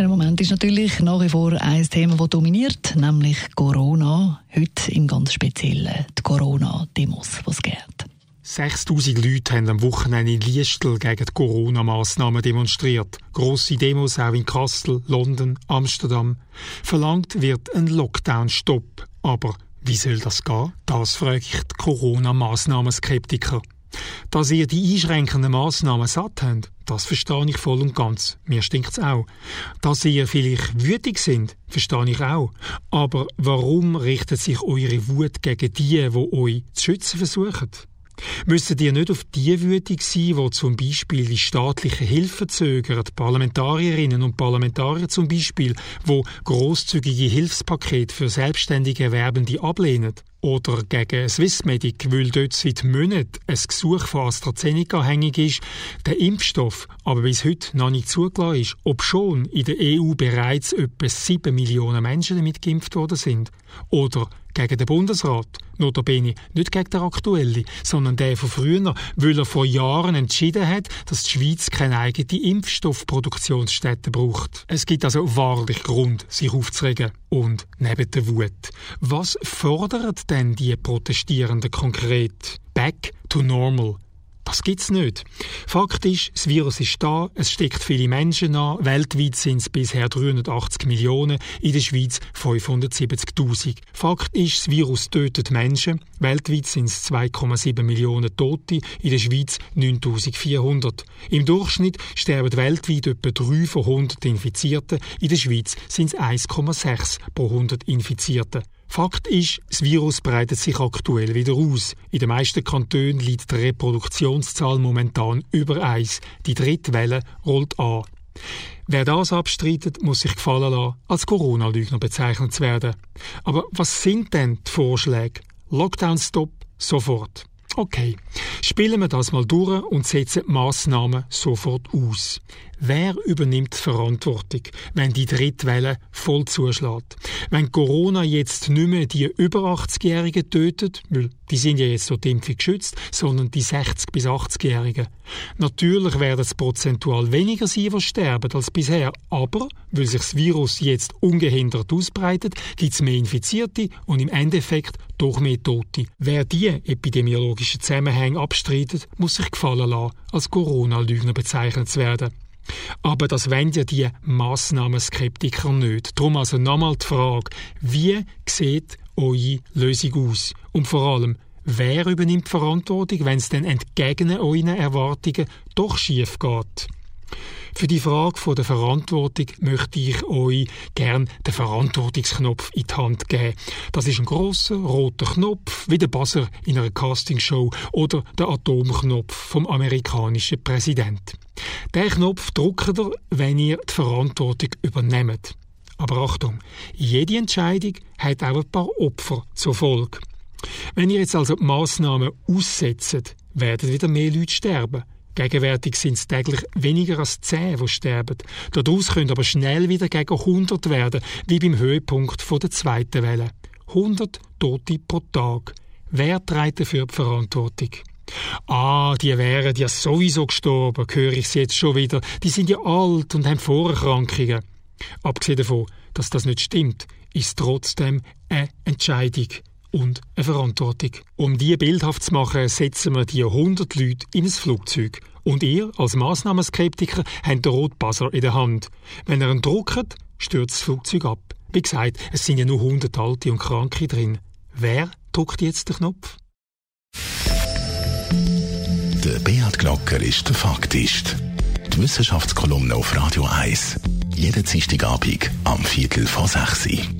Im Moment ist natürlich nach wie vor ein Thema, das dominiert, nämlich Corona. Heute im ganz Speziellen die Corona-Demos, die es gibt. 6000 Leute haben am Wochenende in Liestel gegen die Corona-Massnahmen demonstriert. Grosse Demos auch in Kassel, London, Amsterdam. Verlangt wird ein Lockdown-Stopp. Aber wie soll das gehen? Das die Corona-Massnahmen-Skeptiker. Dass ihr die einschränkenden Massnahmen satt habt, das verstehe ich voll und ganz. Mir stinkt's auch. Dass ihr vielleicht wütig sind, verstehe ich auch. Aber warum richtet sich eure Wut gegen die, die euch zu schützen versuchen? Müssen ihr nicht auf die wütig sein, wo zum Beispiel die staatliche Hilfe zögern, Parlamentarierinnen und Parlamentarier zum Beispiel, wo großzügige Hilfspakete für selbstständige Erwerbende ablehnen? Oder gegen Swissmedic, weil dort seit Monaten ein Gesuch von AstraZeneca hängig ist, der Impfstoff aber bis heute noch nicht zugelassen ist, obschon in der EU bereits etwa 7 Millionen Menschen damit geimpft worden sind. Oder gegen den Bundesrat, notabene nicht gegen den aktuellen, sondern den von früher, weil er vor Jahren entschieden hat, dass die Schweiz keine eigene Impfstoffproduktionsstätte braucht. Es gibt also wahrlich Grund, sich aufzuregen. Und neben der Wut, was fordert denn die Protestierenden konkret? Back to normal. Das gibt's nicht. Fakt ist, das Virus ist da, es steckt viele Menschen an. Weltweit sind es bisher 380 Millionen, in der Schweiz 570.000. Fakt ist, das Virus tötet Menschen. Weltweit sind es 2,7 Millionen Tote, in der Schweiz 9.400. Im Durchschnitt sterben weltweit etwa 3 von 100 Infizierten, in der Schweiz sind es 1,6 pro 100 Infizierten. Fakt ist, das Virus breitet sich aktuell wieder aus. In den meisten Kantonen liegt die Reproduktionszahl momentan über 1. Die dritte Welle rollt an. Wer das abstreitet, muss sich gefallen lassen, als Corona-Lügner bezeichnet zu werden. Aber was sind denn die Vorschläge? Lockdown-Stop sofort. Okay, spielen wir das mal durch und setzen die Massnahmen sofort aus. Wer übernimmt die Verantwortung, wenn die Drittwelle voll zuschlägt? Wenn Corona jetzt nicht mehr die über 80-Jährigen tötet, weil die sind ja jetzt die Impfung geschützt, sondern die 60- bis 80-Jährigen. Natürlich werden es prozentual weniger sein, die sterben als bisher, aber weil sich das Virus jetzt ungehindert ausbreitet, gibt es mehr Infizierte und im Endeffekt doch mehr Tote. Wer die epidemiologischen Zusammenhänge abstreitet, muss sich gefallen lassen, als Corona-Lügner bezeichnet zu werden. Aber das wollen ja die Massnahmenskeptiker nicht. Darum also nochmal die Frage, wie sieht eure Lösung aus? Und vor allem, wer übernimmt die Verantwortung, wenn es denn entgegen euren Erwartungen doch schief geht? Für die Frage der Verantwortung möchte ich euch gern den Verantwortungsknopf in die Hand geben. Das ist ein großer roter Knopf, wie der Buzzer in einer Castingshow oder der Atomknopf vom amerikanischen Präsident. Den Knopf drückt ihr, wenn ihr die Verantwortung übernehmt. Aber Achtung, jede Entscheidung hat auch ein paar Opfer zur Folge. Wenn ihr jetzt also die Massnahmen aussetzt, werden wieder mehr Leute sterben. Gegenwärtig sind es täglich weniger als 10, die sterben. Daraus können aber schnell wieder gegen 100 werden, wie beim Höhepunkt der zweiten Welle. 100 Tote pro Tag. Wer trägt dafür die Verantwortung? Ah, die wären ja sowieso gestorben, höre ich sie jetzt schon wieder. Die sind ja alt und haben Vorerkrankungen. Abgesehen davon, dass das nicht stimmt, ist trotzdem eine Entscheidung und eine Verantwortung. Um die bildhaft zu machen, setzen wir die 100 Leute in ein Flugzeug. Und ihr, als Massnahmenskeptiker, habt den Rotbuzzer in der Hand. Wenn ihr ihn druckt, stürzt das Flugzeug ab. Wie gesagt, es sind ja nur 100 Alte und Kranke drin. Wer druckt jetzt den Knopf? Der Beat Glocker ist der Faktist. Die Wissenschaftskolumne auf Radio 1. Jeden Dienstagabend am Viertel vor 6 Uhr.